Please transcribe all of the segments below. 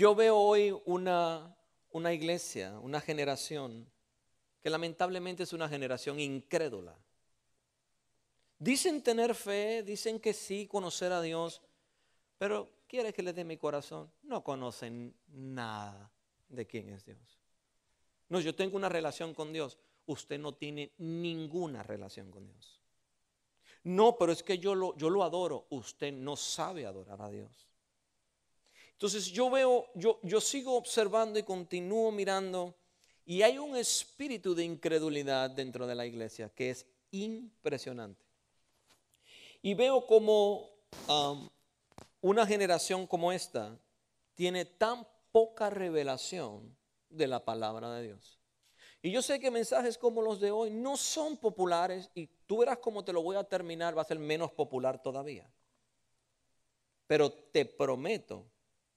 yo veo hoy una, una iglesia, una generación que lamentablemente es una generación incrédula. Dicen tener fe, dicen que sí, conocer a Dios, pero quiere que le dé mi corazón. No conocen nada de quién es Dios. No, yo tengo una relación con Dios. Usted no tiene ninguna relación con Dios. No, pero es que yo lo, yo lo adoro. Usted no sabe adorar a Dios. Entonces yo veo, yo, yo sigo observando y continúo mirando y hay un espíritu de incredulidad dentro de la iglesia que es impresionante. Y veo como una generación como esta tiene tan poca revelación de la palabra de Dios. Y yo sé que mensajes como los de hoy no son populares y tú verás cómo te lo voy a terminar, va a ser menos popular todavía. Pero te prometo,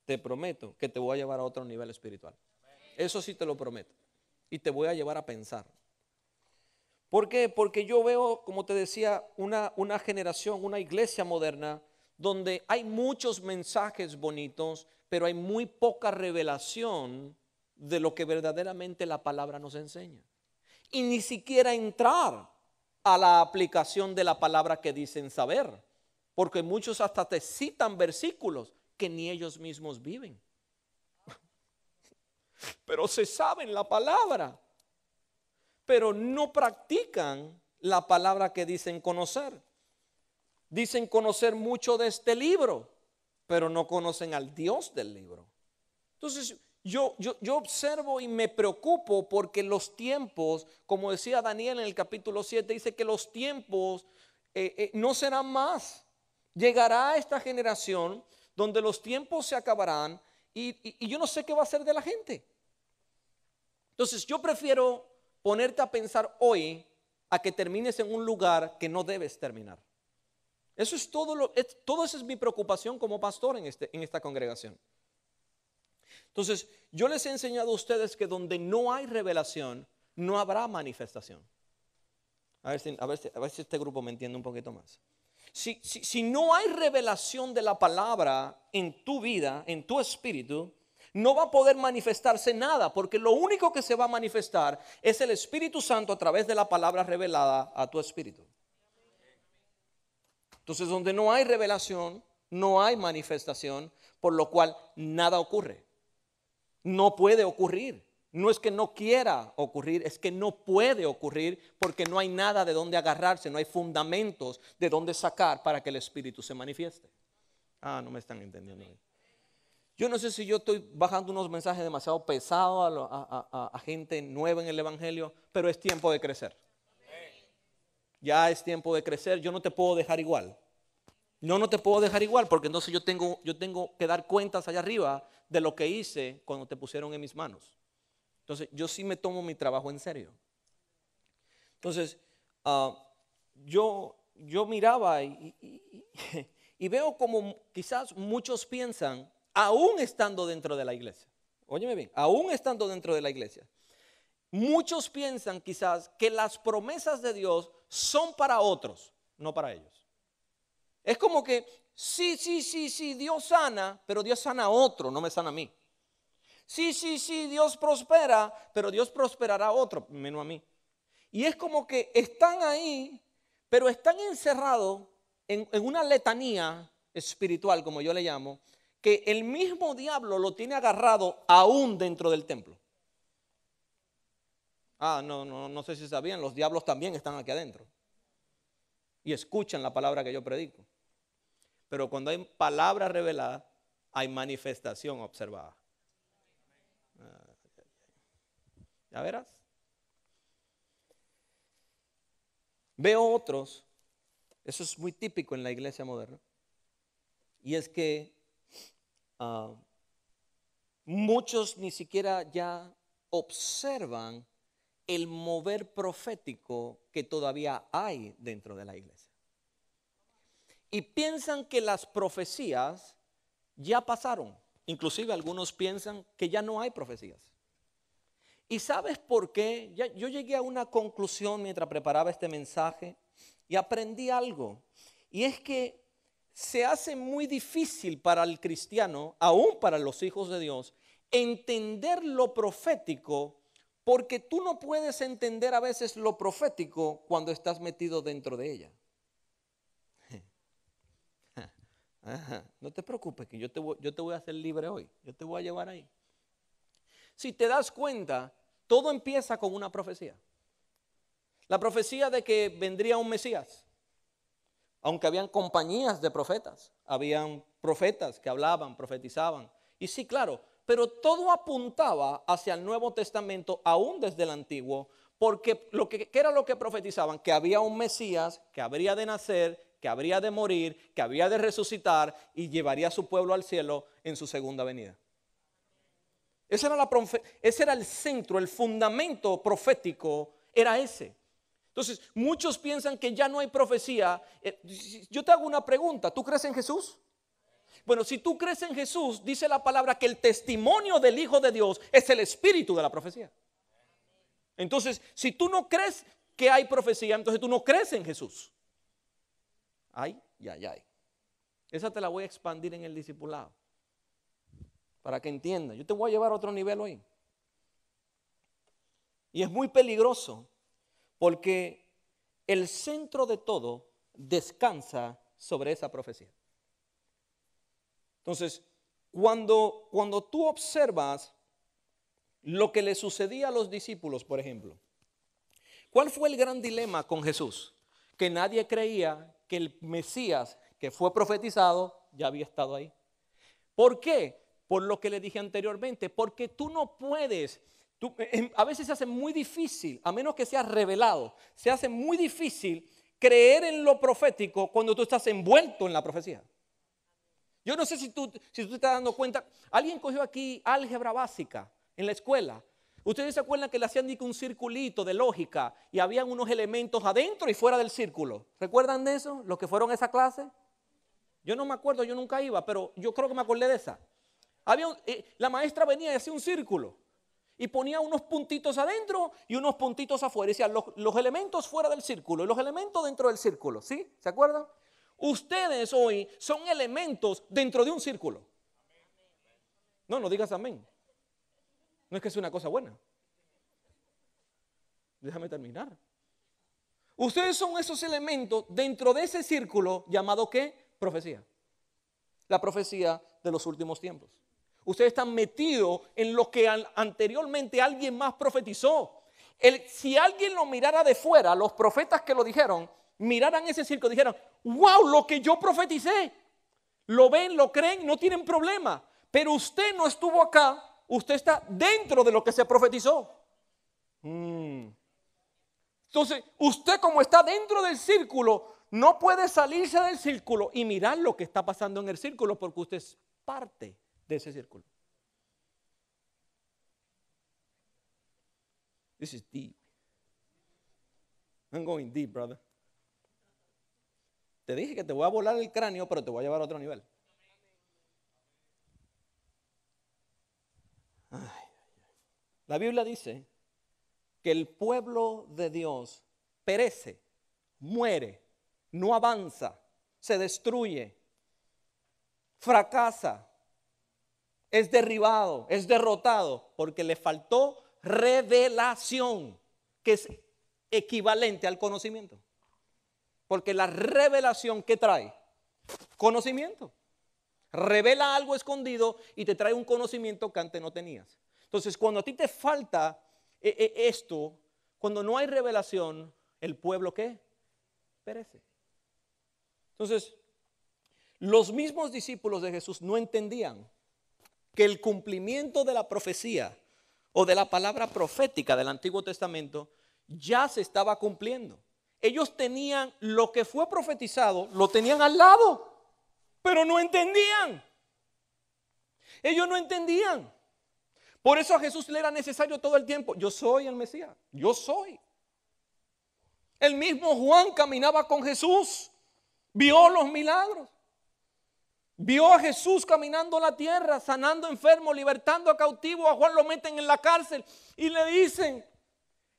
te prometo que te voy a llevar a otro nivel espiritual. Eso sí te lo prometo. Y te voy a llevar a pensar. ¿Por qué? Porque yo veo, como te decía, una, una generación, una iglesia moderna donde hay muchos mensajes bonitos, pero hay muy poca revelación de lo que verdaderamente la palabra nos enseña. Y ni siquiera entrar a la aplicación de la palabra que dicen saber, porque muchos hasta te citan versículos que ni ellos mismos viven. Pero se saben la palabra, pero no practican la palabra que dicen conocer. Dicen conocer mucho de este libro, pero no conocen al Dios del libro. Entonces, yo, yo, observo y me preocupo porque los tiempos, como decía Daniel en el capítulo 7, dice que los tiempos eh, eh, no serán más. Llegará esta generación donde los tiempos se acabarán y, yo no sé qué va a ser de la gente. Entonces yo prefiero ponerte a pensar hoy a que termines en un lugar que no debes terminar. Eso es todo lo, todo eso es mi preocupación como pastor en, este, en esta congregación. Entonces, yo les he enseñado a ustedes que donde no hay revelación, no habrá manifestación. A ver si, a ver si este grupo me entiende un poquito más. Si, no hay revelación de la palabra en tu vida, en tu espíritu, no va a poder manifestarse nada, porque lo único que se va a manifestar es el Espíritu Santo a través de la palabra revelada a tu espíritu. Entonces, donde no hay revelación, no hay manifestación, por lo cual nada ocurre. No puede ocurrir. No es que no quiera ocurrir, es que no puede ocurrir porque no hay nada de donde agarrarse, no hay fundamentos de donde sacar para que el Espíritu se manifieste. Ah, no me están entendiendo. Yo no sé si yo estoy bajando unos mensajes demasiado pesados a, a gente nueva en el Evangelio, pero es tiempo de crecer ya es tiempo de crecer, yo no te puedo dejar igual. No, no te puedo dejar igual porque entonces yo tengo, yo tengo que dar cuentas allá arriba de lo que hice cuando te pusieron en mis manos. Entonces yo sí me tomo mi trabajo en serio. Entonces ah, yo, yo miraba y, y, veo como quizás muchos piensan, aún estando dentro de la iglesia, óyeme bien, aún estando dentro de la iglesia, muchos piensan quizás que las promesas de Dios son para otros, no para ellos. Es como que, sí, sí, sí, sí, Dios sana, pero Dios sana a otro, no me sana a mí. Sí, sí, sí, Dios prospera, pero Dios prosperará a otro, menos a mí. Y es como que están ahí, pero están encerrados en, una letanía espiritual, como yo le llamo, que el mismo diablo lo tiene agarrado aún dentro del templo. Ah, no, no, no sé si sabían, los diablos también están aquí adentro. Y escuchan la palabra que yo predico. Pero cuando hay palabra revelada, hay manifestación observada. ¿Ya verás? Veo otros, eso es muy típico en la iglesia moderna, y es que ah, muchos ni siquiera ya observan el mover profético que todavía hay dentro de la iglesia. Y piensan que las profecías ya pasaron. Inclusive algunos piensan que ya no hay profecías. ¿Y sabes por qué? yo llegué a una conclusión mientras preparaba este mensaje y aprendí algo. Y es que se hace muy difícil para el cristiano, aún para los hijos de Dios, entender lo profético, porque tú no puedes entender a veces lo profético cuando estás metido dentro de ella. no te preocupes, que yo te, voy, yo te voy a hacer libre hoy, yo te voy a llevar ahí. Si te das cuenta, todo empieza con una profecía. La profecía de que vendría un Mesías aunque habían compañías de profetas, habían profetas que hablaban, profetizaban. Y sí, claro, pero todo apuntaba hacia el Nuevo Testamento, aún desde el Antiguo, porque lo que ¿qué era lo que profetizaban, que había un Mesías que habría de nacer, que habría de morir, que había de resucitar y llevaría a su pueblo al cielo en su segunda venida. Ese era, el centro, el fundamento profético era ese. Entonces, muchos piensan que ya no hay profecía. Eh, yo te hago una pregunta, ¿tú crees en Jesús? Bueno, si tú crees en Jesús, dice la palabra que el testimonio del Hijo de Dios es el espíritu de la profecía. Entonces, si tú no crees que hay profecía, entonces tú no crees en Jesús. Ay, ya, ya. Esa te la voy a expandir en el discipulado. Para que entiendas. Yo te voy a llevar a otro nivel hoy. Y es muy peligroso porque el centro de todo descansa sobre esa profecía. Entonces, cuando, cuando tú observas lo que le sucedía a los discípulos, por ejemplo, ¿cuál fue el gran dilema con Jesús? Que nadie creía que el Mesías que fue profetizado ya había estado ahí. ¿Por qué? Por lo que le dije anteriormente, porque tú no puedes eh, em, a veces se hace muy difícil, a menos que sea revelado, se hace muy difícil creer en lo profético cuando tú estás envuelto en la profecía. Yo no sé si tú, si tú te estás dando cuenta, alguien cogió aquí álgebra básica en la escuela. Ustedes se acuerdan que le hacían un circulito de lógica y habían unos elementos adentro y fuera del círculo. ¿Recuerdan de eso? Los que fueron a esa clase. Yo no me acuerdo, yo nunca iba, pero yo creo que me acordé de esa. Eh, la maestra venía y hacía un círculo y ponía unos puntitos adentro y unos puntitos afuera. Y decía, los, elementos fuera del círculo y los elementos dentro del círculo. ¿Sí? ¿Se acuerdan? Ustedes hoy son elementos dentro de un círculo. No, no digas amén. No es que sea una cosa buena. Déjame terminar. Ustedes son esos elementos dentro de ese círculo llamado ¿qué? Profecía. La profecía de los últimos tiempos. Ustedes están metidos en lo que anteriormente alguien más profetizó. si alguien lo mirara de fuera, los profetas que lo dijeron, miraran ese circo, dijeran, wow, lo que yo profeticé. Lo ven, lo creen, no tienen problema. Pero usted no estuvo acá, usted está dentro de lo que se profetizó. Mm. Entonces, usted como está dentro del círculo, no puede salirse del círculo y mirar lo que está pasando en el círculo porque usted es parte de ese círculo. This is deep. I'm going deep, brother. Te dije que te voy a volar el cráneo, pero te voy a llevar a otro nivel. La Biblia dice que el pueblo de Dios perece, muere, no avanza, se destruye, fracasa, es derribado, es derrotado, porque le faltó revelación, que es equivalente al conocimiento. Porque la revelación que trae, conocimiento. Revela algo escondido y te trae un conocimiento que antes no tenías. Entonces, cuando a ti te falta eh, eh, esto, cuando no hay revelación, el pueblo qué? Perece. Entonces, los mismos discípulos de Jesús no entendían que el cumplimiento de la profecía o de la palabra profética del Antiguo Testamento ya se estaba cumpliendo. Ellos tenían lo que fue profetizado, lo tenían al lado, pero no entendían. Ellos no entendían. Por eso a Jesús le era necesario todo el tiempo, yo soy el Mesías, yo soy. El mismo Juan caminaba con Jesús, vio los milagros. Vio a Jesús caminando la tierra, sanando enfermos, libertando a cautivos. A Juan lo meten en la cárcel y le dicen,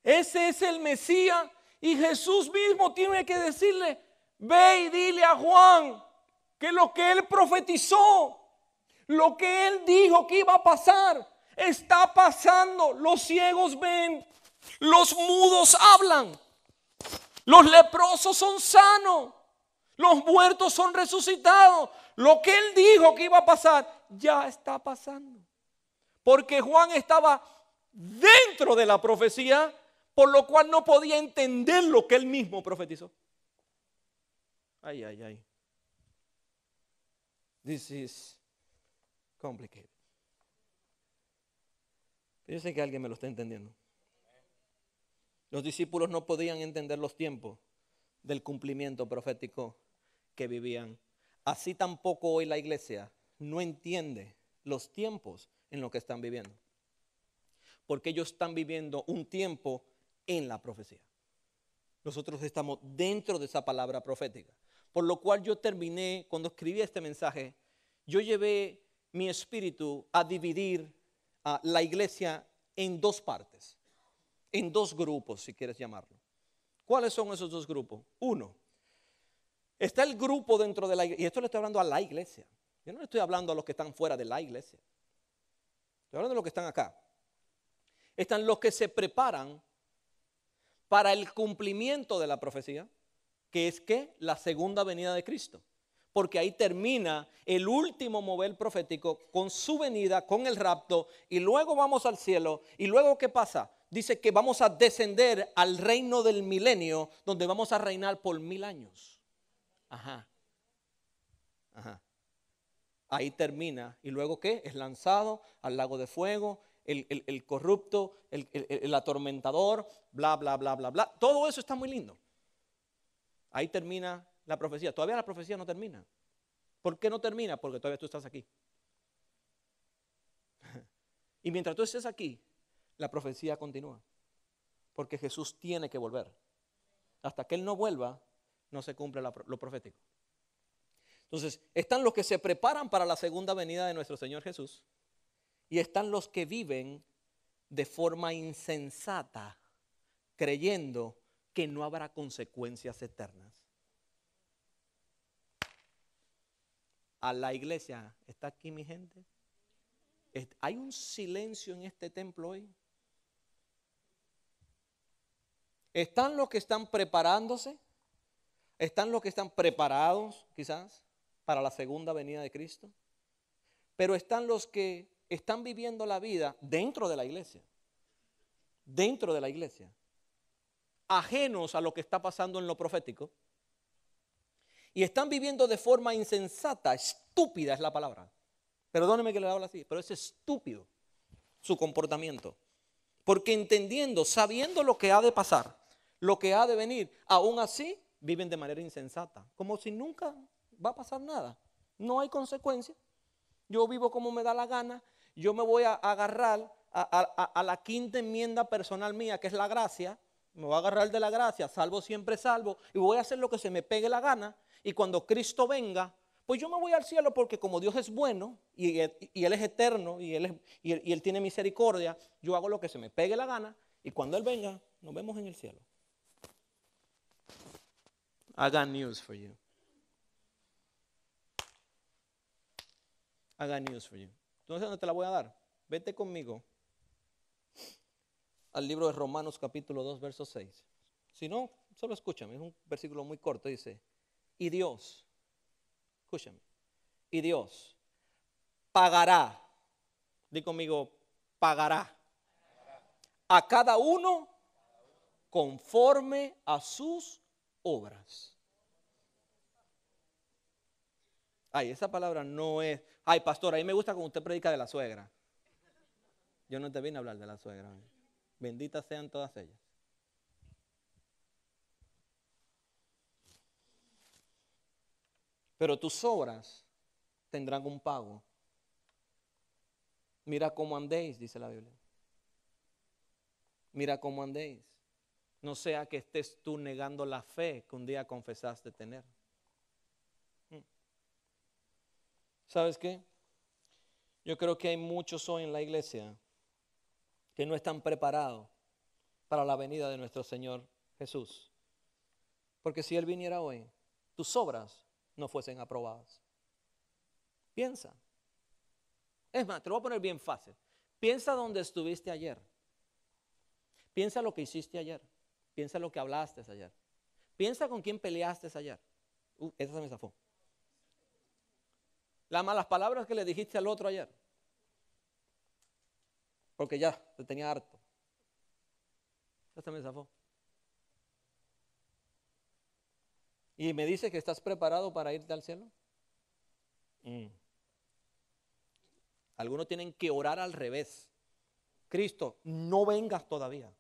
ese es el Mesías. Y Jesús mismo tiene que decirle, ve y dile a Juan que lo que él profetizó, lo que él dijo que iba a pasar, está pasando. Los ciegos ven, los mudos hablan, los leprosos son sanos, los muertos son resucitados. Lo que él dijo que iba a pasar, ya está pasando. Porque Juan estaba dentro de la profecía, por lo cual no podía entender lo que él mismo profetizó. Ay, ay, ay. This is complicated. Yo sé que alguien me lo está entendiendo. Los discípulos no podían entender los tiempos del cumplimiento profético que vivían. Así tampoco hoy la iglesia no entiende los tiempos en los que están viviendo. Porque ellos están viviendo un tiempo en la profecía. Nosotros estamos dentro de esa palabra profética. Por lo cual yo terminé, cuando escribí este mensaje, yo llevé mi espíritu a dividir a la iglesia en dos partes, en dos grupos, si quieres llamarlo. ¿Cuáles son esos dos grupos? Uno, está el grupo dentro de la iglesia, y esto le estoy hablando a la iglesia. Yo no le estoy hablando a los que están fuera de la iglesia. Estoy hablando de los que están acá. Están los que se preparan para el cumplimiento de la profecía, que es que la segunda venida de Cristo porque ahí termina el último mover profético con su venida, con el rapto, y luego vamos al cielo, y luego ¿qué pasa? Dice que vamos a descender al reino del milenio, donde vamos a reinar por mil años. Ajá. Ajá. Ahí termina. ¿Y luego qué? Es lanzado al lago de fuego, el, corrupto, el, el atormentador, bla, bla, bla, bla, bla. Todo eso está muy lindo. Ahí termina la profecía. Todavía la profecía no termina. ¿Por qué no termina? Porque todavía tú estás aquí. Y mientras tú estés aquí, la profecía continúa. Porque Jesús tiene que volver. Hasta que Él no vuelva, no se cumple lo profético. Entonces, están los que se preparan para la segunda venida de nuestro Señor Jesús. Y están los que viven de forma insensata, creyendo que no habrá consecuencias eternas. a la iglesia. ¿Está aquí mi gente? ¿Hay un silencio en este templo hoy? ¿Están los que están preparándose? ¿Están los que están preparados quizás para la segunda venida de Cristo? Pero están los que están viviendo la vida dentro de la iglesia. Dentro de la iglesia. Ajenos a lo que está pasando en lo profético y están viviendo de forma insensata, estúpida es la palabra. Perdóneme que le hablo así, pero es estúpido su comportamiento. Porque entendiendo, sabiendo lo que ha de pasar, lo que ha de venir, aún así viven de manera insensata, como si nunca va a pasar nada. No hay consecuencia. Yo vivo como me da la gana, yo me voy a agarrar a, a, la quinta enmienda personal mía, que es la gracia, me voy a agarrar de la gracia, salvo siempre salvo, y voy a hacer lo que se me pegue la gana, y cuando Cristo venga, pues yo me voy al cielo porque como Dios es bueno y, Él es eterno y él, y él tiene misericordia, yo hago lo que se me pegue la gana y cuando Él venga, nos vemos en el cielo. I got news for you. I got news for you. Entonces, ¿dónde te la voy a dar? Vete conmigo al libro de Romanos capítulo 2, verso 6. Si no, solo escúchame, es un versículo muy corto, dice, y Dios, escúchame, y Dios pagará, di conmigo, pagará a cada uno conforme a sus obras. Ay, esa palabra no es. Ay, pastor, a mí me gusta cuando usted predica de la suegra. Yo no te vine a hablar de la suegra. Benditas sean todas ellas. pero tus obras tendrán un pago. Mira cómo andéis, dice la Biblia. Mira cómo andéis. No sea que estés tú negando la fe que un día confesaste tener. Mm. ¿Sabes qué? Yo creo que hay muchos hoy en la iglesia que no están preparados para la venida de nuestro Señor Jesús. Porque si Él viniera hoy, tus obras no fuesen aprobadas. Piensa. Es más, te lo voy a poner bien fácil. Piensa donde estuviste ayer. Piensa lo que hiciste ayer. Piensa lo que hablaste ayer. Piensa con quién peleaste ayer. Uh, esa se me zafó. Las malas palabras que le dijiste al otro ayer. Porque ya te tenía harto. Esa se me zafó. Y me dice que estás preparado para irte al cielo. Mm. Algunos tienen que orar al revés. Cristo, no vengas todavía.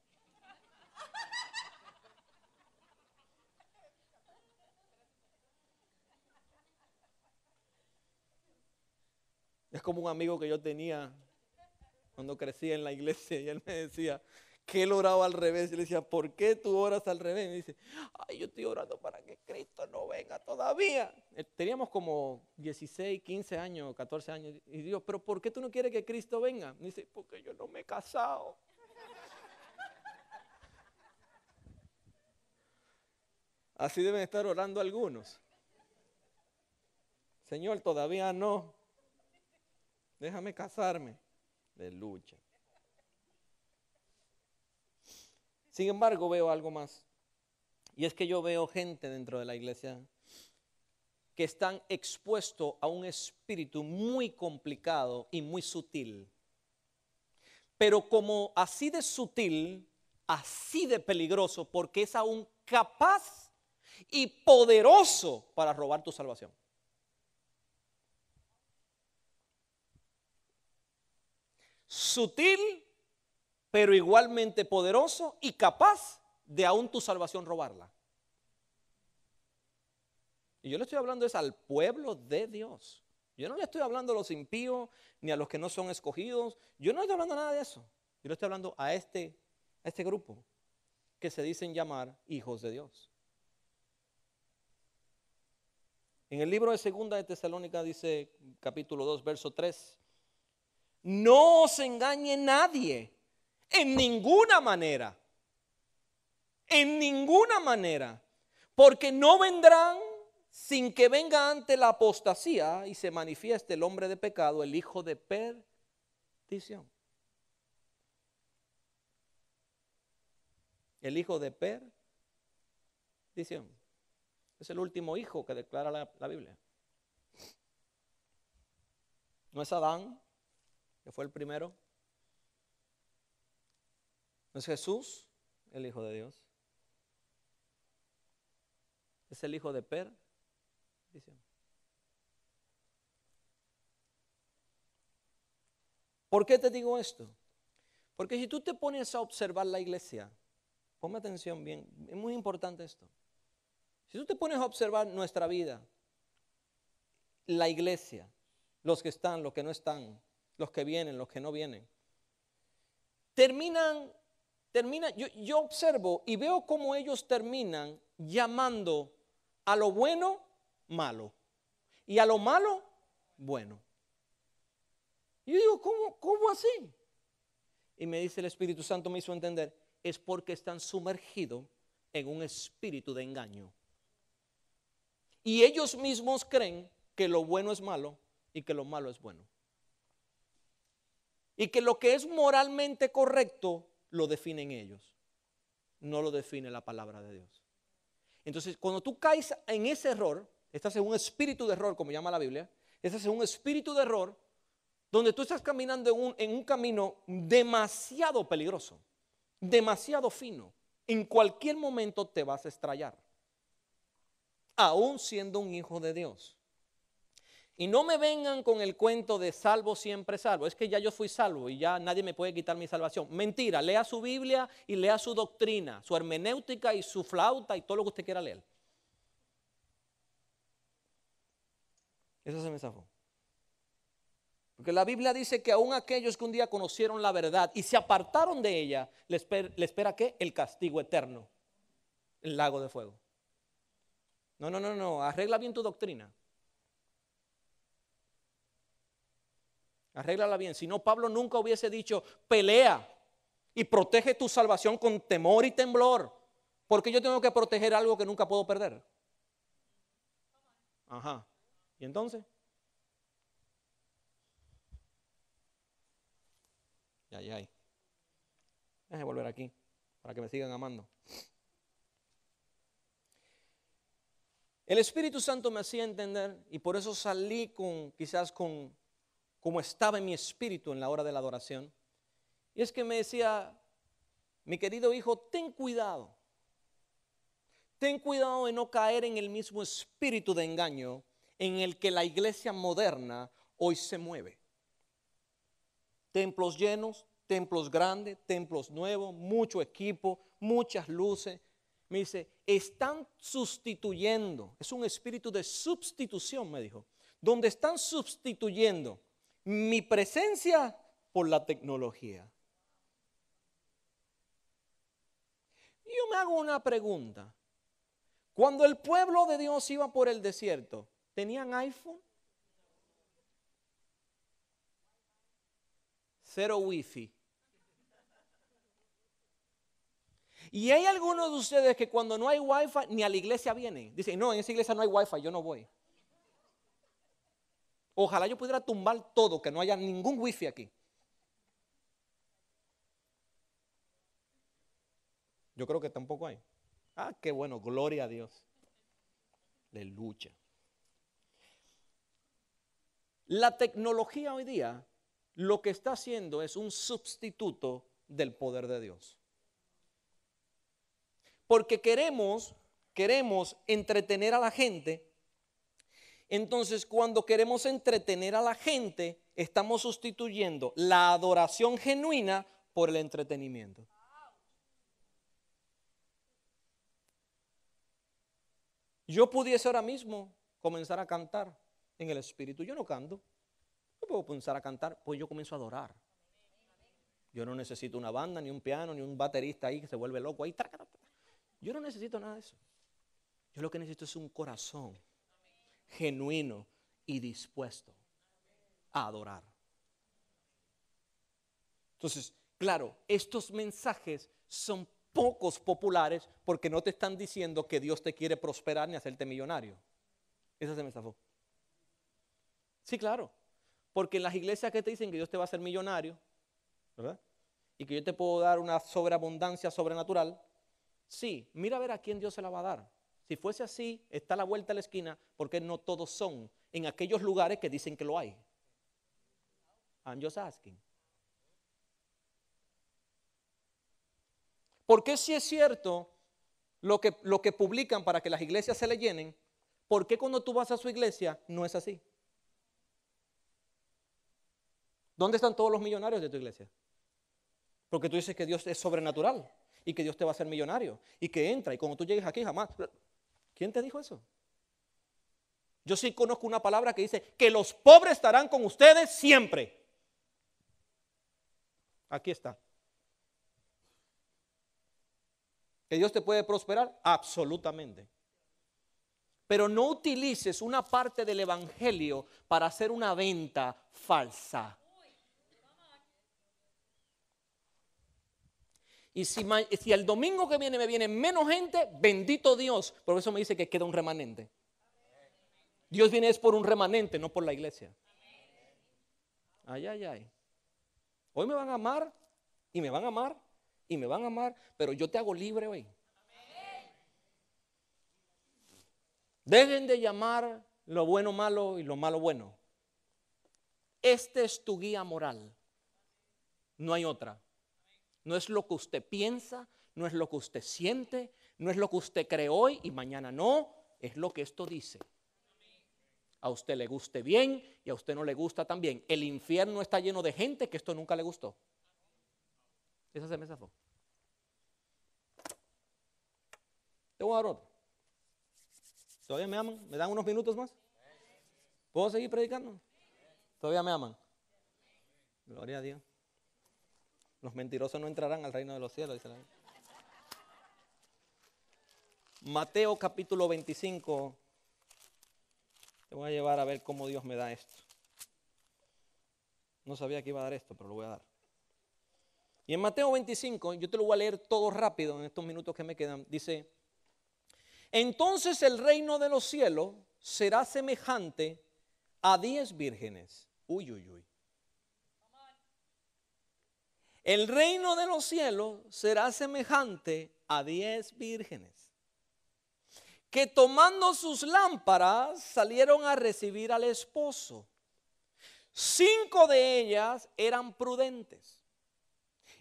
Como un amigo que yo tenía cuando crecía en la iglesia y él me decía que él oraba al revés. Y le decía, ¿por qué tú oras al revés? Y me dice, ay, yo estoy orando para que Cristo no venga todavía. Eh, teníamos como 16, 15 años, 14 años. Y digo, ¿pero por qué tú no quieres que Cristo venga? Me dice, porque yo no me he casado. Así deben estar orando algunos. Señor, todavía no déjame casarme. De lucha. Sin embargo, veo algo más. Y es que yo veo gente dentro de la iglesia que están expuestos a un espíritu muy complicado y muy sutil. Pero como así de sutil, así de peligroso, porque es aún capaz y poderoso para robar tu salvación. Sutil, pero igualmente poderoso y capaz de aún tu salvación robarla. Y yo le estoy hablando es al pueblo de Dios. Yo no le estoy hablando a los impíos ni a los que no son escogidos. Yo no estoy hablando nada de eso. Yo le estoy hablando a este, a este grupo que se dicen llamar hijos de Dios. En el libro de Segunda de Tesalónica dice capítulo 2, verso 3, no os engañe nadie, en ninguna manera, en ninguna manera, porque no vendrán sin que venga ante la apostasía y se manifieste el hombre de pecado, el hijo de perdición. El hijo de perdición. Es el último hijo que declara la, la Biblia. No es Adán, que fue el primero. ¿No es Jesús el Hijo de Dios? Es el Hijo de Per. ¿Por qué te digo esto? Porque si tú te pones a observar la iglesia, ponme atención bien, es muy importante esto. Si tú te pones a observar nuestra vida, la iglesia, los que están, los que no están, los que vienen, los que no vienen. Terminan, terminan, yo, observo y veo cómo ellos terminan llamando a lo bueno malo y a lo malo bueno. Y yo digo, ¿cómo, ¿cómo así? Y me dice el Espíritu Santo, me hizo entender, es porque están sumergidos en un espíritu de engaño. Y ellos mismos creen que lo bueno es malo y que lo malo es bueno. Y que lo que es moralmente correcto lo definen ellos, no lo define la palabra de Dios. Entonces, cuando tú caes en ese error, estás en un espíritu de error, como llama la Biblia, estás en un espíritu de error donde tú estás caminando en un, camino demasiado peligroso, demasiado fino. En cualquier momento te vas a estrellar, aún siendo un hijo de Dios. Y no me vengan con el cuento de salvo siempre salvo. Es que ya yo fui salvo y ya nadie me puede quitar mi salvación. Mentira, lea su Biblia y lea su doctrina, su hermenéutica y su flauta y todo lo que usted quiera leer. Eso se me zafó. Porque la Biblia dice que aún aquellos que un día conocieron la verdad y se apartaron de ella, le espera, espera. El castigo eterno, el lago de fuego. No, no, no, no, arregla bien tu doctrina. Arréglala bien. Si no, Pablo nunca hubiese dicho, pelea y protege tu salvación con temor y temblor. Porque yo tengo que proteger algo que nunca puedo perder. Ajá. ¿Y entonces? Ay, ay. Déjenme volver aquí para que me sigan amando. El Espíritu Santo me hacía entender y por eso salí con quizás con como estaba en mi espíritu en la hora de la adoración. Y es que me decía, mi querido hijo, ten cuidado. Ten cuidado de no caer en el mismo espíritu de engaño en el que la iglesia moderna hoy se mueve. Templos llenos, templos grandes, templos nuevos, mucho equipo, muchas luces. Me dice, están sustituyendo, es un espíritu de sustitución, me dijo, donde están sustituyendo mi presencia por la tecnología. Yo me hago una pregunta. Cuando el pueblo de Dios iba por el desierto, ¿tenían iPhone? Cero wifi. Y hay algunos de ustedes que cuando no hay wifi ni a la iglesia vienen. Dicen, no, en esa iglesia no hay wifi, yo no voy. Ojalá yo pudiera tumbar todo, que no haya ningún wifi aquí. Yo creo que tampoco hay. Ah, qué bueno, gloria a Dios. lucha. La tecnología hoy día lo que está haciendo es un sustituto del poder de Dios. Porque queremos, queremos entretener a la gente entonces, cuando queremos entretener a la gente, estamos sustituyendo la adoración genuina por el entretenimiento. Yo pudiese ahora mismo comenzar a cantar en el Espíritu. Yo no canto. Yo puedo comenzar a cantar, pues yo comienzo a adorar. Yo no necesito una banda, ni un piano, ni un baterista ahí que se vuelve loco ahí. Yo no necesito nada de eso. Yo lo que necesito es un corazón genuino y dispuesto a adorar. Entonces, claro, estos mensajes son pocos populares porque no te están diciendo que Dios te quiere prosperar ni hacerte millonario. Ese se me zafó. Sí, claro. Porque en las iglesias que te dicen que Dios te va a hacer millonario, ¿verdad? Y que yo te puedo dar una sobreabundancia sobrenatural, sí, mira a ver a quién Dios se la va a dar. Si fuese así, está la vuelta a la esquina, porque no todos son en aquellos lugares que dicen que lo hay. I'm just asking. Porque si es cierto lo que, lo que publican para que las iglesias se le llenen, ¿por qué cuando tú vas a su iglesia no es así? ¿Dónde están todos los millonarios de tu iglesia? Porque tú dices que Dios es sobrenatural y que Dios te va a hacer millonario y que entra y cuando tú llegues aquí jamás. ¿Quién te dijo eso? Yo sí conozco una palabra que dice que los pobres estarán con ustedes siempre. Aquí está. ¿Que Dios te puede prosperar? Absolutamente. Pero no utilices una parte del Evangelio para hacer una venta falsa. Y si, el domingo que viene me viene menos gente, bendito Dios. Por eso me dice que queda un remanente. Dios viene es por un remanente, no por la iglesia. Ay, ay, ay. Hoy me van a amar y me van a amar y me van a amar, pero yo te hago libre hoy. Dejen de llamar lo bueno malo y lo malo bueno. Este es tu guía moral. No hay otra. No es lo que usted piensa, no es lo que usted siente, no es lo que usted cree hoy y mañana no, es lo que esto dice. A usted le guste bien y a usted no le gusta también. El infierno está lleno de gente que esto nunca le gustó. Esa se me zafó. Te voy a dar otro. ¿Todavía me aman? ¿Me dan unos minutos más? ¿Puedo seguir predicando? ¿Todavía me aman? Gloria a Dios. Los mentirosos no entrarán al reino de los cielos, dice la Mateo capítulo 25. Te voy a llevar a ver cómo Dios me da esto. No sabía que iba a dar esto, pero lo voy a dar. Y en Mateo 25, yo te lo voy a leer todo rápido en estos minutos que me quedan. Dice, entonces el reino de los cielos será semejante a diez vírgenes. Uy, uy, uy. El reino de los cielos será semejante a diez vírgenes que tomando sus lámparas salieron a recibir al esposo. Cinco de ellas eran prudentes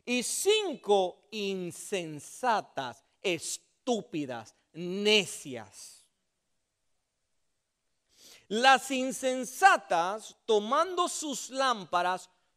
y cinco insensatas, estúpidas, necias. Las insensatas, tomando sus lámparas,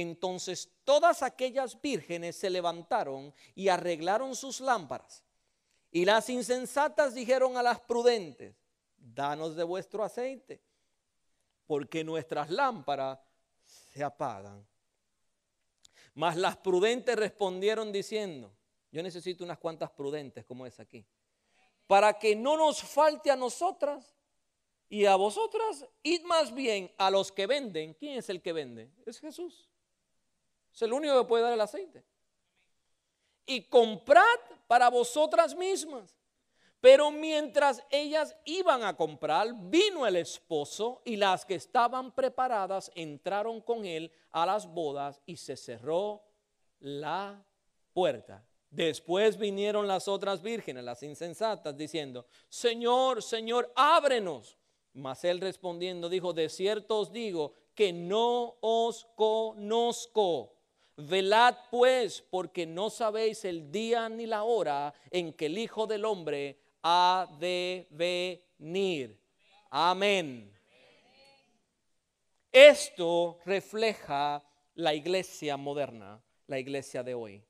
Entonces todas aquellas vírgenes se levantaron y arreglaron sus lámparas. Y las insensatas dijeron a las prudentes, danos de vuestro aceite, porque nuestras lámparas se apagan. Mas las prudentes respondieron diciendo, yo necesito unas cuantas prudentes como es aquí, para que no nos falte a nosotras y a vosotras, id más bien a los que venden. ¿Quién es el que vende? Es Jesús. Es el único que puede dar el aceite. Y comprad para vosotras mismas pero mientras ellas iban a comprar, vino el esposo y las que estaban preparadas entraron con él a las bodas y se cerró la puerta. Después vinieron las otras vírgenes, las insensatas, diciendo, Señor, Señor, ábrenos. Mas él respondiendo dijo, de cierto os digo que no os conozco. Velad pues, porque no sabéis el día ni la hora en que el Hijo del Hombre ha de venir. Amén. Esto refleja la iglesia moderna, la iglesia de hoy,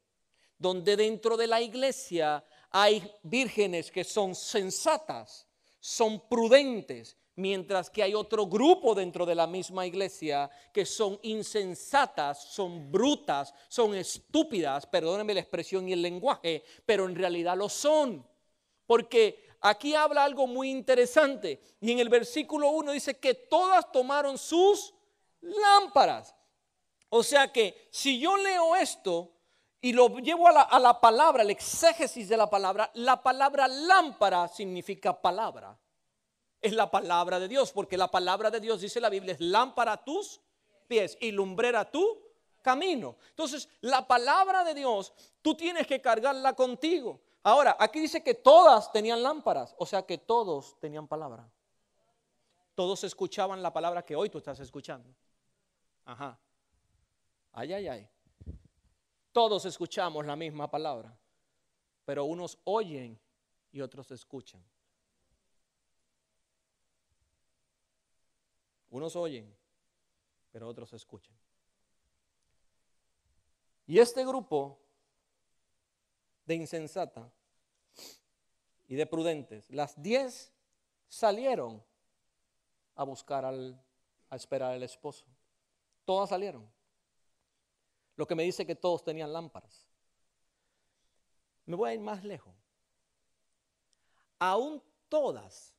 donde dentro de la iglesia hay vírgenes que son sensatas, son prudentes, mientras que hay otro grupo dentro de la misma iglesia que son insensatas, son brutas, son estúpidas, perdónenme la expresión y el lenguaje, pero en realidad lo son. Porque aquí habla algo muy interesante. Y en el versículo 1 dice que todas tomaron sus lámparas. O sea que si yo leo esto y lo llevo a la, a la palabra, el exégesis de la palabra, la palabra lámpara significa palabra. Es la palabra de Dios, porque la palabra de Dios, dice la Biblia, es lámpara a tus pies y lumbrera tu camino. Entonces, la palabra de Dios, tú tienes que cargarla contigo. Ahora, aquí dice que todas tenían lámparas, o sea que todos tenían palabra. Todos escuchaban la palabra que hoy tú estás escuchando. Ajá. Ay, ay, ay. Todos escuchamos la misma palabra, pero unos oyen y otros escuchan. Unos oyen, pero otros escuchan. Y este grupo de insensata y de prudentes. Las diez salieron a buscar al, a esperar al esposo. Todas salieron. Lo que me dice que todos tenían lámparas. Me voy a ir más lejos. Aún todas,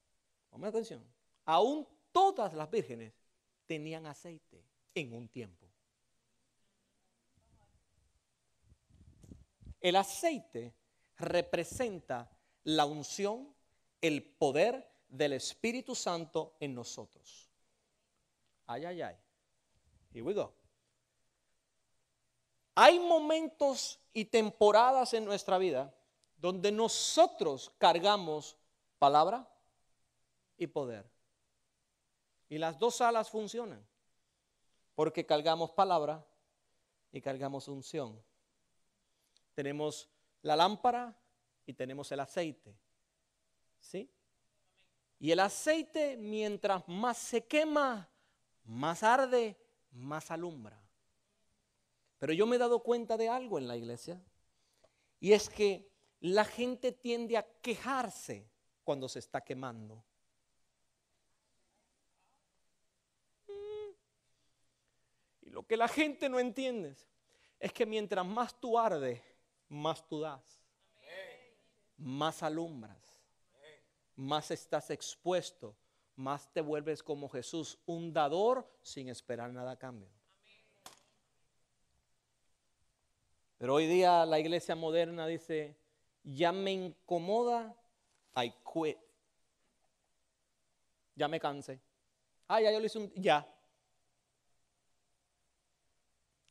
ponme atención, aún todas las vírgenes tenían aceite en un tiempo. El aceite representa la unción, el poder del Espíritu Santo en nosotros. Ay, ay, ay. Here we go. Hay momentos y temporadas en nuestra vida donde nosotros cargamos palabra y poder. Y las dos alas funcionan. Porque cargamos palabra y cargamos unción tenemos la lámpara y tenemos el aceite. ¿Sí? Y el aceite, mientras más se quema, más arde, más alumbra. Pero yo me he dado cuenta de algo en la iglesia. Y es que la gente tiende a quejarse cuando se está quemando. Mm. Y lo que la gente no entiende es que mientras más tú ardes, más tú das, más alumbras. más estás expuesto, más te vuelves como Jesús, un dador sin esperar nada a cambio. Pero hoy día la iglesia moderna dice, ya me incomoda, I quit. Ya me cansé. Ah, ya yo lo hice un... Ya.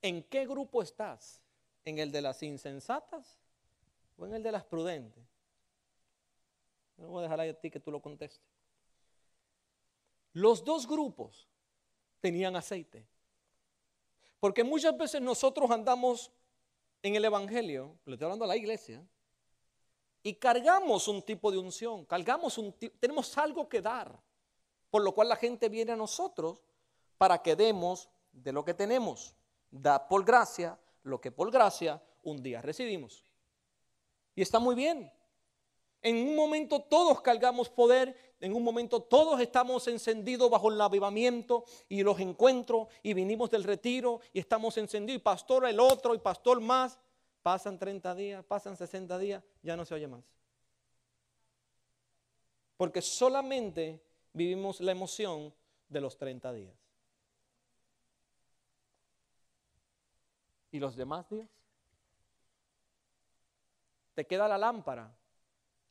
¿En qué grupo estás? ¿En el de las insensatas o en el de las prudentes? No voy a dejar a ti que tú lo contestes. Los dos grupos tenían aceite. Porque muchas veces nosotros andamos en el Evangelio, le estoy hablando a la iglesia, y cargamos un tipo de unción, cargamos un tenemos algo que dar, por lo cual la gente viene a nosotros para que demos de lo que tenemos. Da por gracia lo que por gracia un día recibimos. Y está muy bien. En un momento todos cargamos poder, en un momento todos estamos encendidos bajo el avivamiento y los encuentros y vinimos del retiro y estamos encendidos y pastor el otro y pastor más. Pasan 30 días, pasan 60 días, ya no se oye más. Porque solamente vivimos la emoción de los 30 días. ¿Y los demás días? Te queda la lámpara,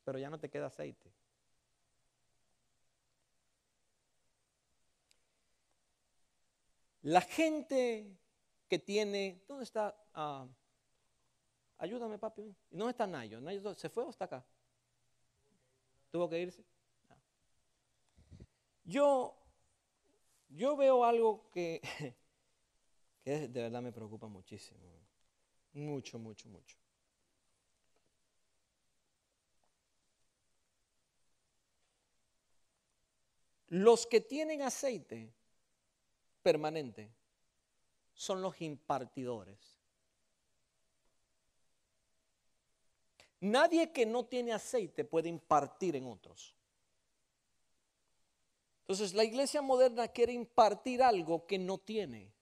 pero ya no te queda aceite. La gente que tiene, ¿dónde está? Ah, ayúdame, papi. ¿Dónde está Nayo? ¿Nayo se fue o está acá? ¿Tuvo que irse? Yo, yo veo algo que, de verdad me preocupa muchísimo. Mucho, mucho, mucho. Los que tienen aceite permanente son los impartidores. Nadie que no tiene aceite puede impartir en otros. Entonces la iglesia moderna quiere impartir algo que no tiene.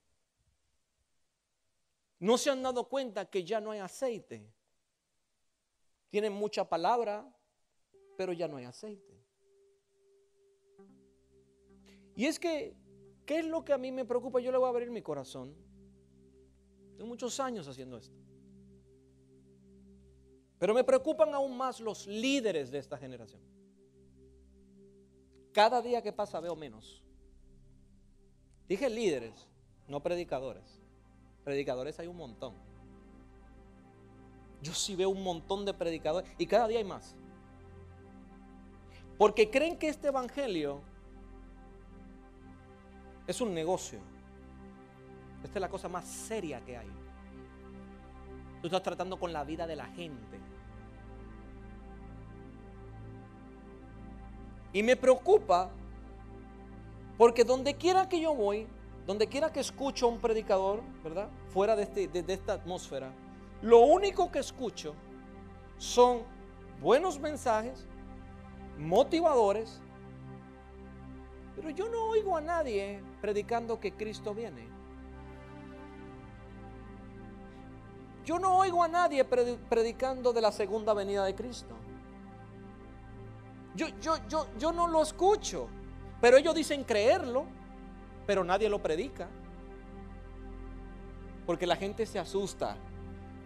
No se han dado cuenta que ya no hay aceite. Tienen mucha palabra, pero ya no hay aceite. Y es que, ¿qué es lo que a mí me preocupa? Yo le voy a abrir mi corazón. Tengo muchos años haciendo esto. Pero me preocupan aún más los líderes de esta generación. Cada día que pasa veo menos. Dije líderes, no predicadores. Predicadores hay un montón. Yo sí veo un montón de predicadores y cada día hay más. Porque creen que este evangelio es un negocio. Esta es la cosa más seria que hay. Tú estás tratando con la vida de la gente. Y me preocupa porque donde quiera que yo voy, donde quiera que escucho a un predicador, ¿verdad? Fuera de, este, de esta atmósfera, lo único que escucho son buenos mensajes, motivadores, pero yo no oigo a nadie predicando que Cristo viene. Yo no oigo a nadie predicando de la segunda venida de Cristo. Yo, yo, yo, yo no lo escucho, pero ellos dicen creerlo, pero nadie lo predica. Porque la gente se asusta.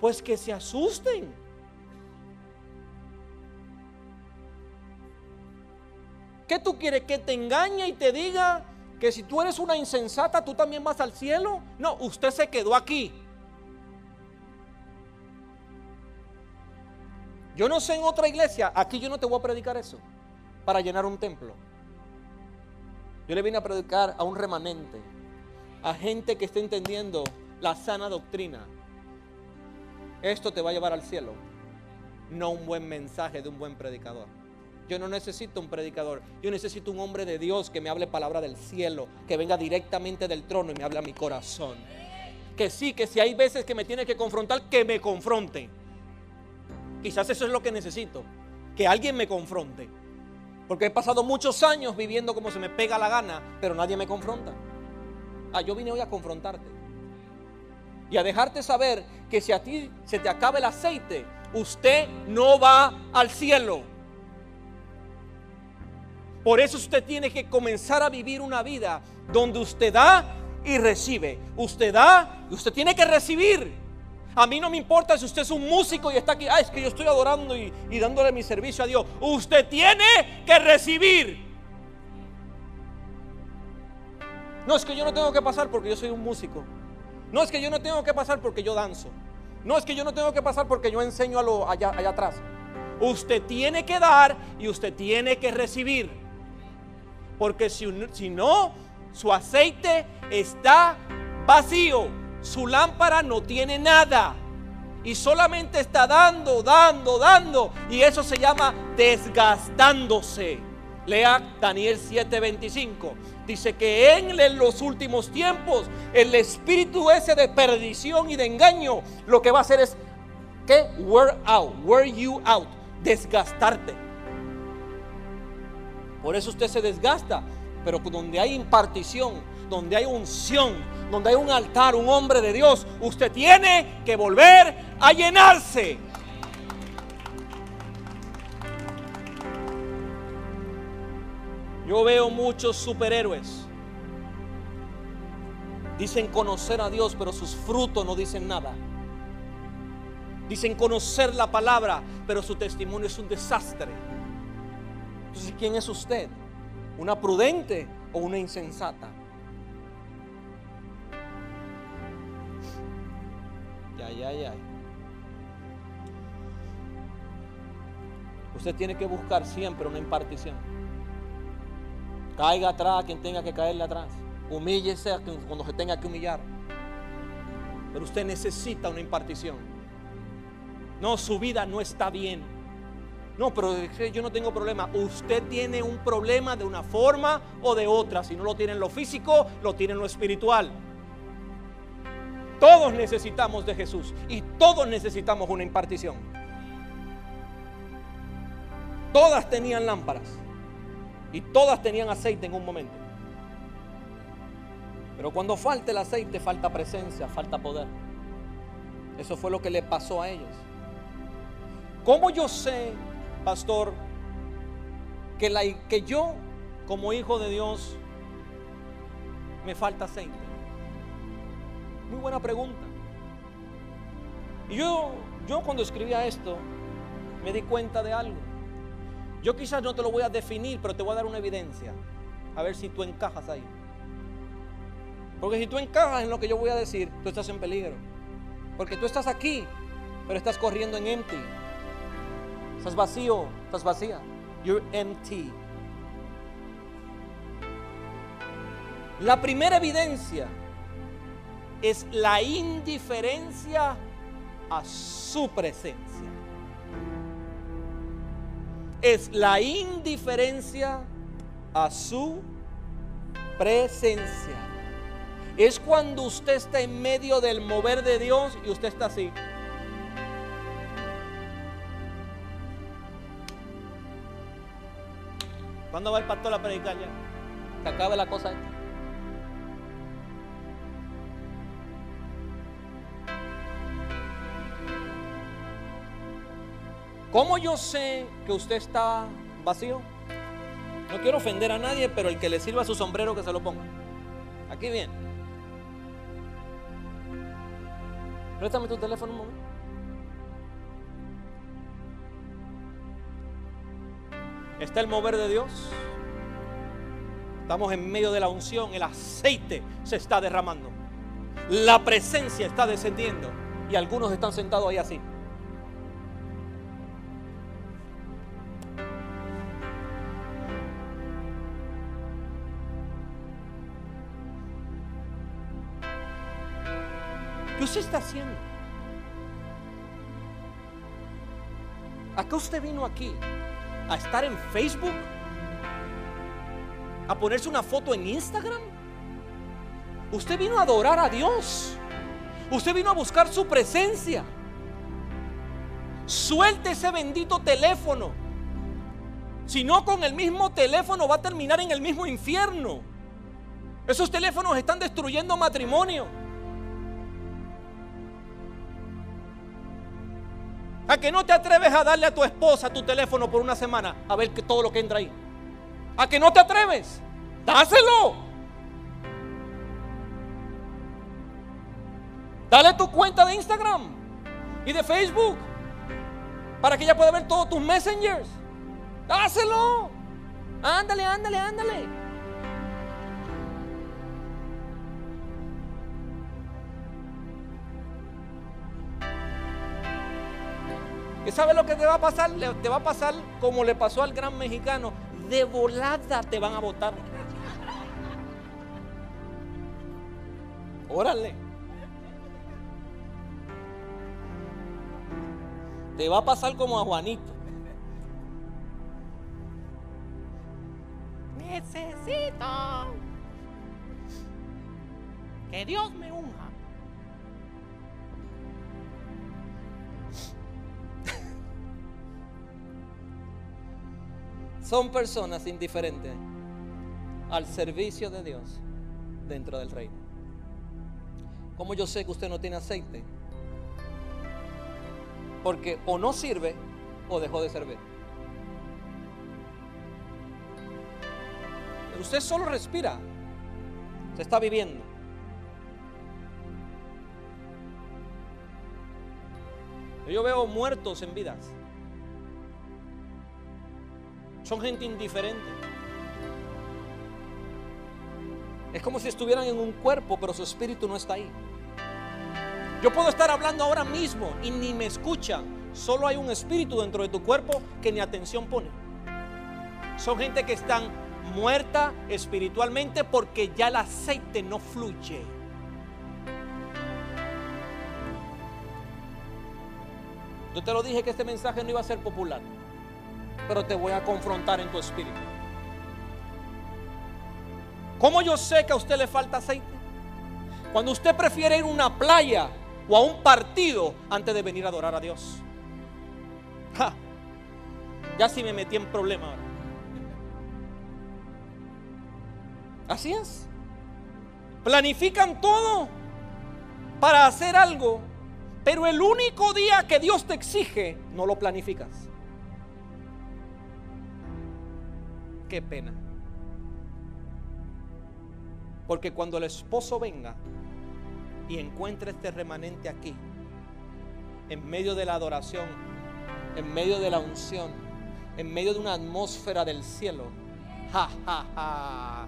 Pues que se asusten. ¿Qué tú quieres? ¿Que te engañe y te diga que si tú eres una insensata, tú también vas al cielo? No, usted se quedó aquí. Yo no sé en otra iglesia, aquí yo no te voy a predicar eso para llenar un templo. Yo le vine a predicar a un remanente, a gente que esté entendiendo la sana doctrina. Esto te va a llevar al cielo, no un buen mensaje de un buen predicador. Yo no necesito un predicador. Yo necesito un hombre de Dios que me hable palabra del cielo, que venga directamente del trono y me hable a mi corazón. Que sí, que si hay veces que me tiene que confrontar, que me confronte. Quizás eso es lo que necesito. Que alguien me confronte. Porque he pasado muchos años viviendo como se me pega la gana, pero nadie me confronta. Ah, yo vine hoy a confrontarte. Y a dejarte saber que si a ti se te acaba el aceite, usted no va al cielo. Por eso usted tiene que comenzar a vivir una vida donde usted da y recibe. Usted da y usted tiene que recibir. A mí no me importa si usted es un músico y está aquí, ah, es que yo estoy adorando y, y dándole mi servicio a Dios. Usted tiene que recibir. No es que yo no tengo que pasar porque yo soy un músico. No es que yo no tengo que pasar porque yo danzo. No es que yo no tengo que pasar porque yo enseño a lo allá, allá atrás. Usted tiene que dar y usted tiene que recibir. Porque si, si no, su aceite está vacío. Su lámpara no tiene nada. Y solamente está dando, dando, dando. Y eso se llama desgastándose. Lea Daniel 7:25. Dice que en los últimos tiempos el espíritu ese de perdición y de engaño lo que va a hacer es que wear out, wear you out, desgastarte. Por eso usted se desgasta, pero donde hay impartición, donde hay unción, donde hay un altar, un hombre de Dios, usted tiene que volver a llenarse. Yo veo muchos superhéroes. Dicen conocer a Dios, pero sus frutos no dicen nada. Dicen conocer la palabra, pero su testimonio es un desastre. Entonces, ¿quién es usted? ¿Una prudente o una insensata? Ya, ya, ya. Usted tiene que buscar siempre una impartición. Caiga atrás quien tenga que caerle atrás. Humíllese cuando se tenga que humillar. Pero usted necesita una impartición. No, su vida no está bien. No, pero yo no tengo problema. Usted tiene un problema de una forma o de otra. Si no lo tiene en lo físico, lo tiene en lo espiritual. Todos necesitamos de Jesús y todos necesitamos una impartición. Todas tenían lámparas. Y todas tenían aceite en un momento. Pero cuando falta el aceite, falta presencia, falta poder. Eso fue lo que le pasó a ellos. ¿Cómo yo sé, pastor, que, la, que yo, como hijo de Dios, me falta aceite? Muy buena pregunta. Y yo, yo cuando escribía esto, me di cuenta de algo. Yo quizás no te lo voy a definir, pero te voy a dar una evidencia. A ver si tú encajas ahí. Porque si tú encajas en lo que yo voy a decir, tú estás en peligro. Porque tú estás aquí, pero estás corriendo en empty. Estás vacío, estás vacía. You're empty. La primera evidencia es la indiferencia a su presencia es la indiferencia a su presencia. Es cuando usted está en medio del mover de Dios y usted está así. ¿Cuándo va el pastor a predicar ya? Que acabe la cosa. ¿Cómo yo sé que usted está vacío? No quiero ofender a nadie, pero el que le sirva su sombrero que se lo ponga. Aquí bien. Préstame tu teléfono un momento. Está el mover de Dios. Estamos en medio de la unción. El aceite se está derramando. La presencia está descendiendo. Y algunos están sentados ahí así. ¿Qué usted está haciendo? ¿A usted vino aquí? ¿A estar en Facebook? ¿A ponerse una foto en Instagram? Usted vino a adorar a Dios. Usted vino a buscar su presencia. Suelte ese bendito teléfono. Si no, con el mismo teléfono va a terminar en el mismo infierno. Esos teléfonos están destruyendo matrimonio. A que no te atreves a darle a tu esposa tu teléfono por una semana a ver que todo lo que entra ahí. ¿A que no te atreves? Dáselo. Dale tu cuenta de Instagram y de Facebook para que ella pueda ver todos tus messengers. Dáselo. Ándale, ándale, ándale. ¿Y sabe lo que te va a pasar? Te va a pasar como le pasó al gran mexicano. De volada te van a votar. Órale. Te va a pasar como a Juanito. Necesito que Dios me unja. Son personas indiferentes al servicio de Dios dentro del reino. ¿Cómo yo sé que usted no tiene aceite? Porque o no sirve o dejó de servir. Usted solo respira. Se está viviendo. Yo veo muertos en vidas. Son gente indiferente. Es como si estuvieran en un cuerpo, pero su espíritu no está ahí. Yo puedo estar hablando ahora mismo y ni me escuchan. Solo hay un espíritu dentro de tu cuerpo que ni atención pone. Son gente que están muerta espiritualmente porque ya el aceite no fluye. Yo te lo dije que este mensaje no iba a ser popular pero te voy a confrontar en tu espíritu. ¿Cómo yo sé que a usted le falta aceite? Cuando usted prefiere ir a una playa o a un partido antes de venir a adorar a Dios. ya si me metí en problema ahora. Así es. Planifican todo para hacer algo, pero el único día que Dios te exige, no lo planificas. Qué pena. Porque cuando el esposo venga y encuentre este remanente aquí, en medio de la adoración, en medio de la unción, en medio de una atmósfera del cielo, ja.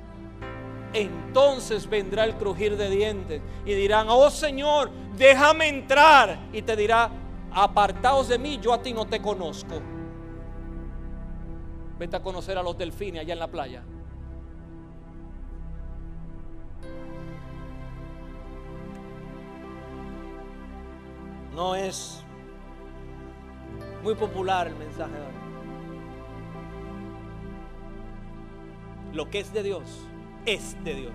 Entonces vendrá el crujir de dientes y dirán, oh Señor, déjame entrar. Y te dirá, apartaos de mí, yo a ti no te conozco. Vete a conocer a los delfines allá en la playa. No es muy popular el mensaje de hoy. Lo que es de Dios es de Dios.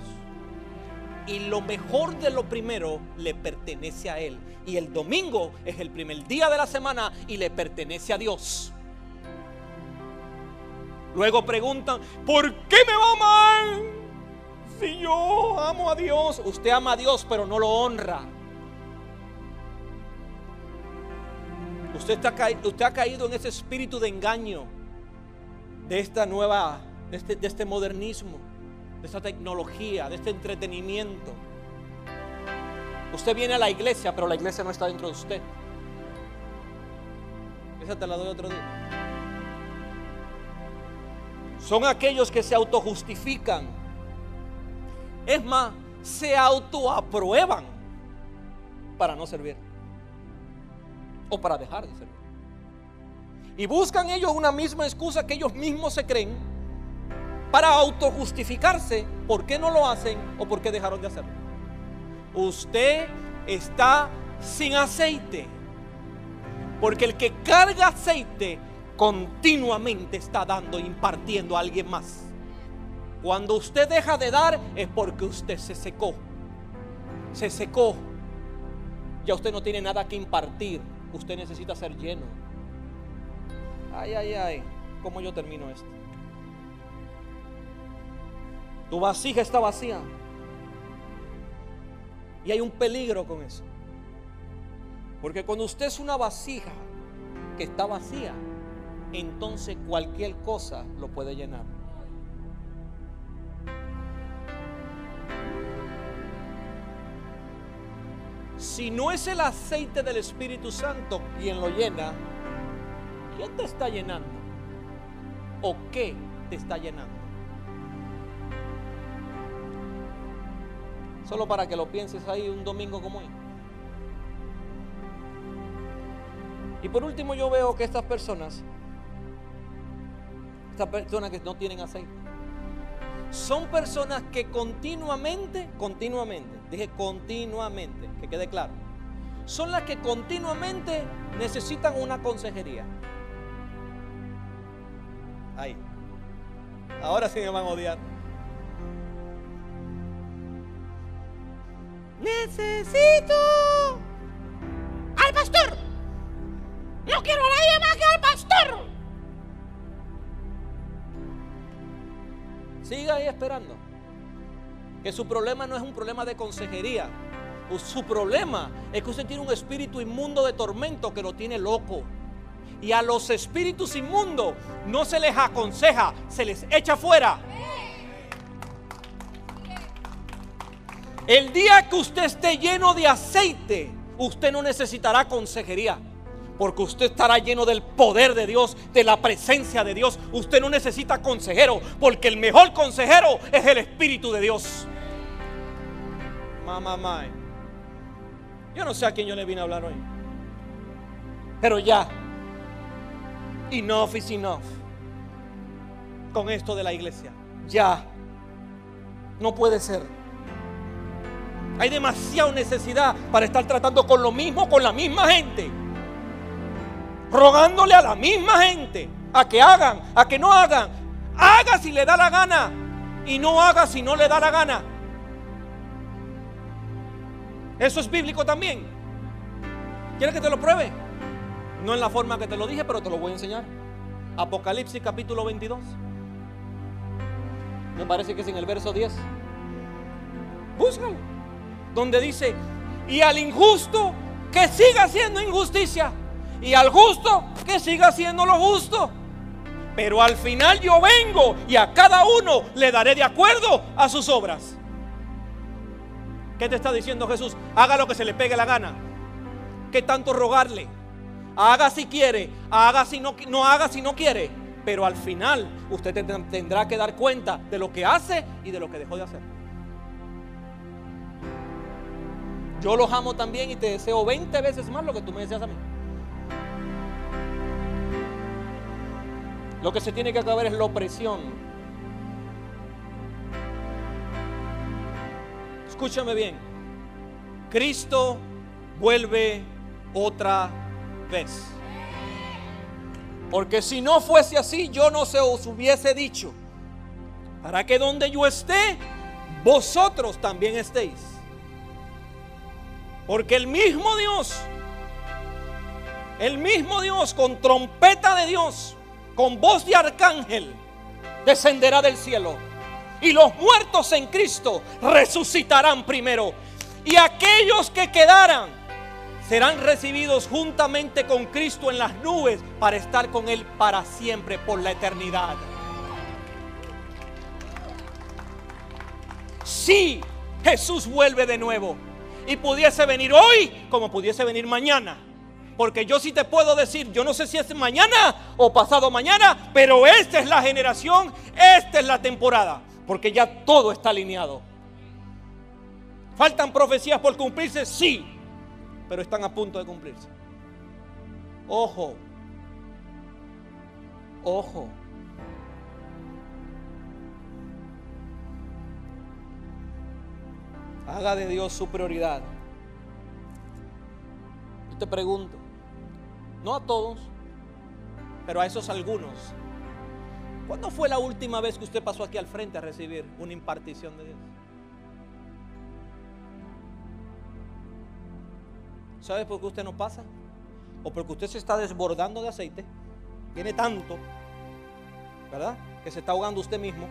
Y lo mejor de lo primero le pertenece a Él. Y el domingo es el primer día de la semana y le pertenece a Dios. Luego preguntan, ¿por qué me va mal? Si yo amo a Dios, usted ama a Dios pero no lo honra. Usted, está, usted ha caído en ese espíritu de engaño, de esta nueva, de este, de este modernismo, de esta tecnología, de este entretenimiento. Usted viene a la iglesia, pero la iglesia no está dentro de usted. Esa te la doy otro día son aquellos que se autojustifican. Es más, se autoaprueban para no servir o para dejar de servir. Y buscan ellos una misma excusa que ellos mismos se creen para autojustificarse por qué no lo hacen o por qué dejaron de hacerlo. Usted está sin aceite. Porque el que carga aceite continuamente está dando, impartiendo a alguien más. Cuando usted deja de dar es porque usted se secó. Se secó. Ya usted no tiene nada que impartir. Usted necesita ser lleno. Ay, ay, ay. ¿Cómo yo termino esto? Tu vasija está vacía. Y hay un peligro con eso. Porque cuando usted es una vasija que está vacía, entonces cualquier cosa lo puede llenar. Si no es el aceite del Espíritu Santo quien lo llena, ¿quién te está llenando? ¿O qué te está llenando? Solo para que lo pienses ahí un domingo como hoy. Y por último yo veo que estas personas personas que no tienen aceite, son personas que continuamente, continuamente, dije continuamente, que quede claro, son las que continuamente necesitan una consejería. Ahí. Ahora sí me van a odiar. Necesito al pastor. No quiero a nadie más que al pastor. Siga ahí esperando. Que su problema no es un problema de consejería. Su problema es que usted tiene un espíritu inmundo de tormento que lo tiene loco. Y a los espíritus inmundos no se les aconseja, se les echa fuera. El día que usted esté lleno de aceite, usted no necesitará consejería. Porque usted estará lleno del poder de Dios, de la presencia de Dios. Usted no necesita consejero, porque el mejor consejero es el Espíritu de Dios. Mamá, mamá. Yo no sé a quién yo le vine a hablar hoy. Pero ya. Enough is enough. Con esto de la iglesia. Ya. No puede ser. Hay demasiada necesidad para estar tratando con lo mismo, con la misma gente. Rogándole a la misma gente a que hagan, a que no hagan. Haga si le da la gana y no haga si no le da la gana. Eso es bíblico también. ¿Quieres que te lo pruebe? No en la forma que te lo dije, pero te lo voy a enseñar. Apocalipsis capítulo 22. Me parece que es en el verso 10. Búscalo donde dice, y al injusto que siga haciendo injusticia, y al justo que siga haciendo lo justo. Pero al final yo vengo y a cada uno le daré de acuerdo a sus obras. ¿Qué te está diciendo Jesús? Haga lo que se le pegue la gana. ¿Qué tanto rogarle? Haga si quiere, haga si no, no haga si no quiere. Pero al final usted tendrá que dar cuenta de lo que hace y de lo que dejó de hacer. Yo los amo también y te deseo 20 veces más lo que tú me deseas a mí. Lo que se tiene que acabar es la opresión. Escúchame bien. Cristo vuelve otra vez. Porque si no fuese así, yo no se os hubiese dicho, para que donde yo esté, vosotros también estéis. Porque el mismo Dios, el mismo Dios con trompeta de Dios, con voz de arcángel, descenderá del cielo. Y los muertos en Cristo resucitarán primero. Y aquellos que quedaran serán recibidos juntamente con Cristo en las nubes para estar con Él para siempre, por la eternidad. Si Jesús vuelve de nuevo y pudiese venir hoy como pudiese venir mañana. Porque yo sí te puedo decir, yo no sé si es mañana o pasado mañana, pero esta es la generación, esta es la temporada, porque ya todo está alineado. ¿Faltan profecías por cumplirse? Sí, pero están a punto de cumplirse. Ojo, ojo. Haga de Dios su prioridad. Yo te pregunto, no a todos, pero a esos algunos. ¿Cuándo fue la última vez que usted pasó aquí al frente a recibir una impartición de Dios? ¿Sabe por qué usted no pasa? O porque usted se está desbordando de aceite. Tiene tanto, ¿verdad? Que se está ahogando usted mismo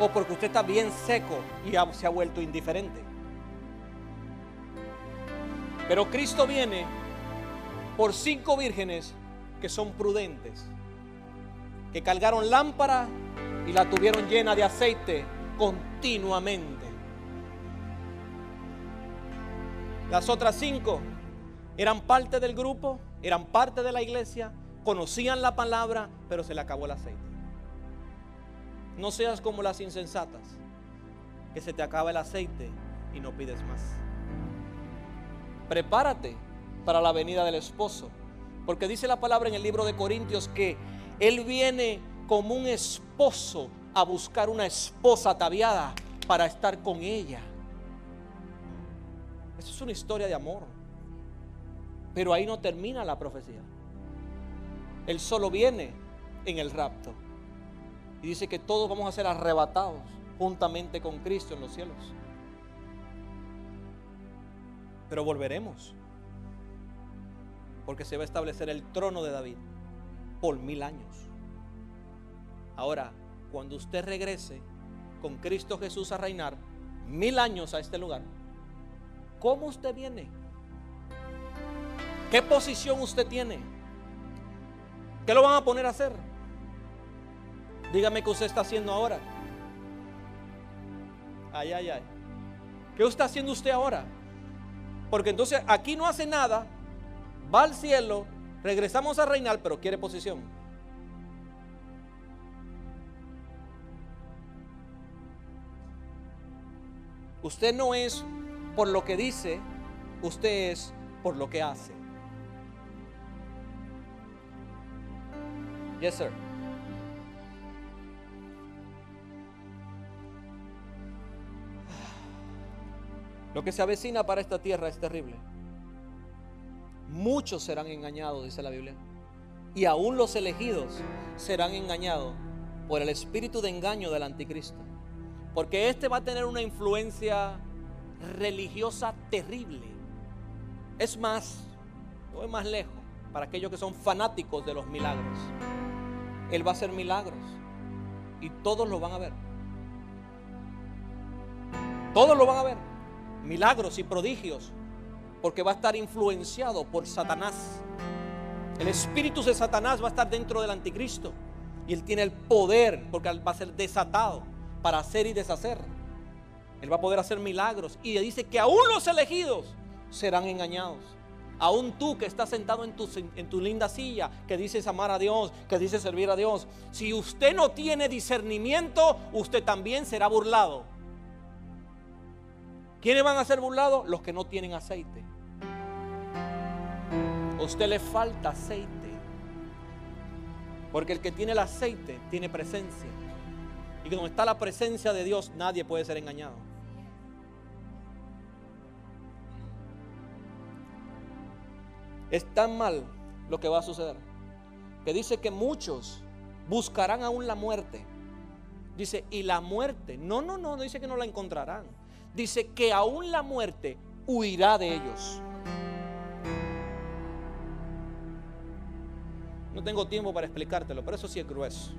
o porque usted está bien seco y se ha vuelto indiferente. Pero Cristo viene por cinco vírgenes que son prudentes, que cargaron lámpara y la tuvieron llena de aceite continuamente. Las otras cinco eran parte del grupo, eran parte de la iglesia, conocían la palabra, pero se le acabó el aceite. No seas como las insensatas, que se te acaba el aceite y no pides más. Prepárate para la venida del esposo, porque dice la palabra en el libro de Corintios que Él viene como un esposo a buscar una esposa ataviada para estar con ella. Eso es una historia de amor. Pero ahí no termina la profecía. Él solo viene en el rapto. Y dice que todos vamos a ser arrebatados juntamente con Cristo en los cielos. Pero volveremos. Porque se va a establecer el trono de David por mil años. Ahora, cuando usted regrese con Cristo Jesús a reinar mil años a este lugar, ¿cómo usted viene? ¿Qué posición usted tiene? ¿Qué lo van a poner a hacer? Dígame qué usted está haciendo ahora. Ay, ay, ay. ¿Qué está haciendo usted ahora? Porque entonces aquí no hace nada, va al cielo, regresamos a reinar, pero quiere posición. Usted no es por lo que dice, usted es por lo que hace. Yes, sir. Lo que se avecina para esta tierra es terrible. Muchos serán engañados, dice la Biblia. Y aún los elegidos serán engañados por el espíritu de engaño del anticristo. Porque este va a tener una influencia religiosa terrible. Es más, voy más lejos, para aquellos que son fanáticos de los milagros. Él va a hacer milagros y todos lo van a ver. Todos lo van a ver. Milagros y prodigios, porque va a estar influenciado por Satanás. El espíritu de Satanás va a estar dentro del anticristo y él tiene el poder, porque va a ser desatado para hacer y deshacer. Él va a poder hacer milagros. Y dice que aún los elegidos serán engañados. Aún tú que estás sentado en tu, en tu linda silla, que dices amar a Dios, que dices servir a Dios. Si usted no tiene discernimiento, usted también será burlado. ¿Quiénes van a ser burlados? Los que no tienen aceite. A usted le falta aceite. Porque el que tiene el aceite tiene presencia. Y donde está la presencia de Dios, nadie puede ser engañado. Es tan mal lo que va a suceder que dice que muchos buscarán aún la muerte. Dice, y la muerte, no, no, no, dice que no la encontrarán. Dice que aún la muerte huirá de ellos. No tengo tiempo para explicártelo, pero eso sí es grueso.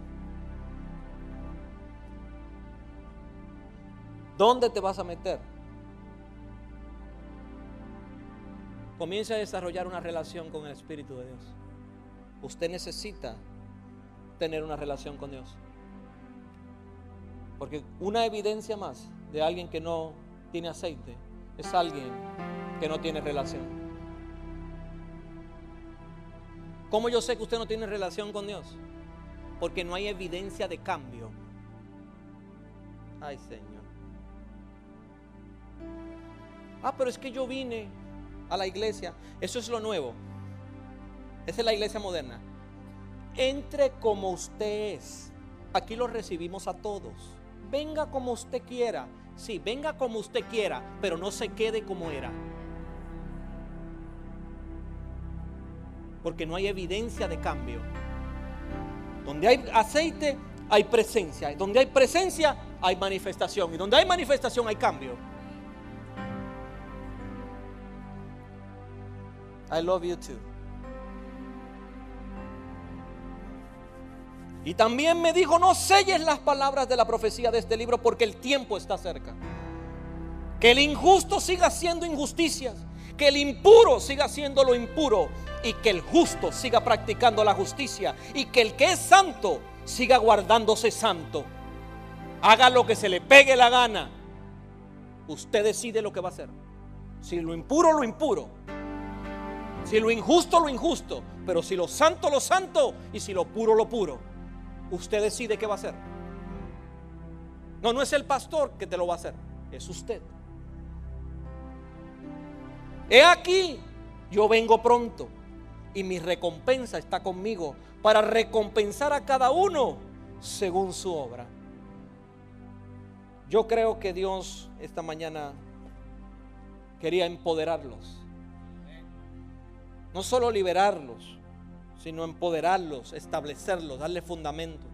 ¿Dónde te vas a meter? Comienza a desarrollar una relación con el Espíritu de Dios. Usted necesita tener una relación con Dios. Porque una evidencia más de alguien que no tiene aceite es alguien que no tiene relación. ¿Cómo yo sé que usted no tiene relación con Dios? Porque no hay evidencia de cambio. Ay, Señor. Ah, pero es que yo vine a la iglesia. Eso es lo nuevo. Esa es la iglesia moderna. Entre como usted es. Aquí lo recibimos a todos. Venga como usted quiera. Sí, venga como usted quiera, pero no se quede como era. Porque no hay evidencia de cambio. Donde hay aceite, hay presencia. Donde hay presencia, hay manifestación. Y donde hay manifestación, hay cambio. I love you too. Y también me dijo, no selles las palabras de la profecía de este libro porque el tiempo está cerca. Que el injusto siga haciendo injusticias, que el impuro siga haciendo lo impuro y que el justo siga practicando la justicia y que el que es santo siga guardándose santo. Haga lo que se le pegue la gana. Usted decide lo que va a hacer. Si lo impuro, lo impuro. Si lo injusto, lo injusto. Pero si lo santo, lo santo. Y si lo puro, lo puro. Usted decide qué va a hacer. No, no es el pastor que te lo va a hacer. Es usted. He aquí, yo vengo pronto. Y mi recompensa está conmigo para recompensar a cada uno según su obra. Yo creo que Dios esta mañana quería empoderarlos. No solo liberarlos, sino empoderarlos, establecerlos, darle fundamentos.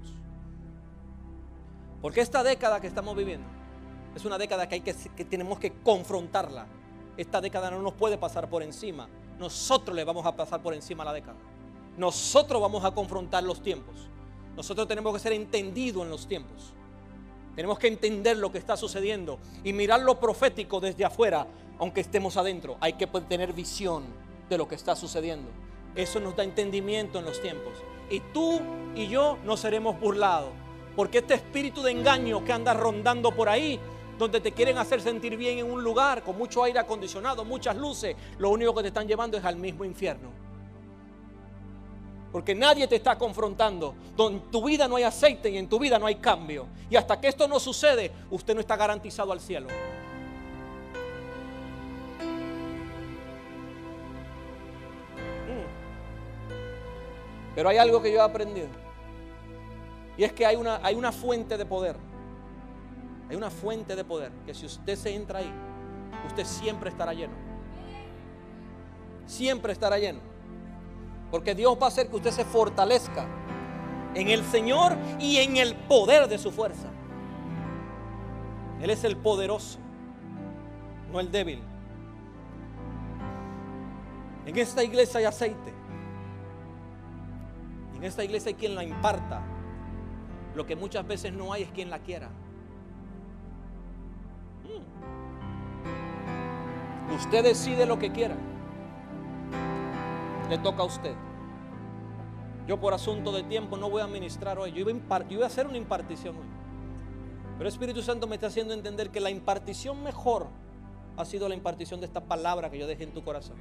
Porque esta década que estamos viviendo es una década que, hay que, que tenemos que confrontarla. Esta década no nos puede pasar por encima. Nosotros le vamos a pasar por encima a la década. Nosotros vamos a confrontar los tiempos. Nosotros tenemos que ser entendidos en los tiempos. Tenemos que entender lo que está sucediendo y mirar lo profético desde afuera, aunque estemos adentro. Hay que tener visión de lo que está sucediendo. Eso nos da entendimiento en los tiempos. Y tú y yo no seremos burlados. Porque este espíritu de engaño que anda rondando por ahí, donde te quieren hacer sentir bien en un lugar con mucho aire acondicionado, muchas luces, lo único que te están llevando es al mismo infierno. Porque nadie te está confrontando. En tu vida no hay aceite y en tu vida no hay cambio. Y hasta que esto no sucede, usted no está garantizado al cielo. Mm. Pero hay algo que yo he aprendido. Y es que hay una, hay una fuente de poder. Hay una fuente de poder que si usted se entra ahí, usted siempre estará lleno. Siempre estará lleno. Porque Dios va a hacer que usted se fortalezca en el Señor y en el poder de su fuerza. Él es el poderoso, no el débil. En esta iglesia hay aceite. En esta iglesia hay quien la imparta. Lo que muchas veces no hay es quien la quiera. Usted decide lo que quiera. Le toca a usted. Yo por asunto de tiempo no voy a administrar hoy. Yo voy a, voy a hacer una impartición hoy. Pero el Espíritu Santo me está haciendo entender que la impartición mejor ha sido la impartición de esta palabra que yo dejé en tu corazón.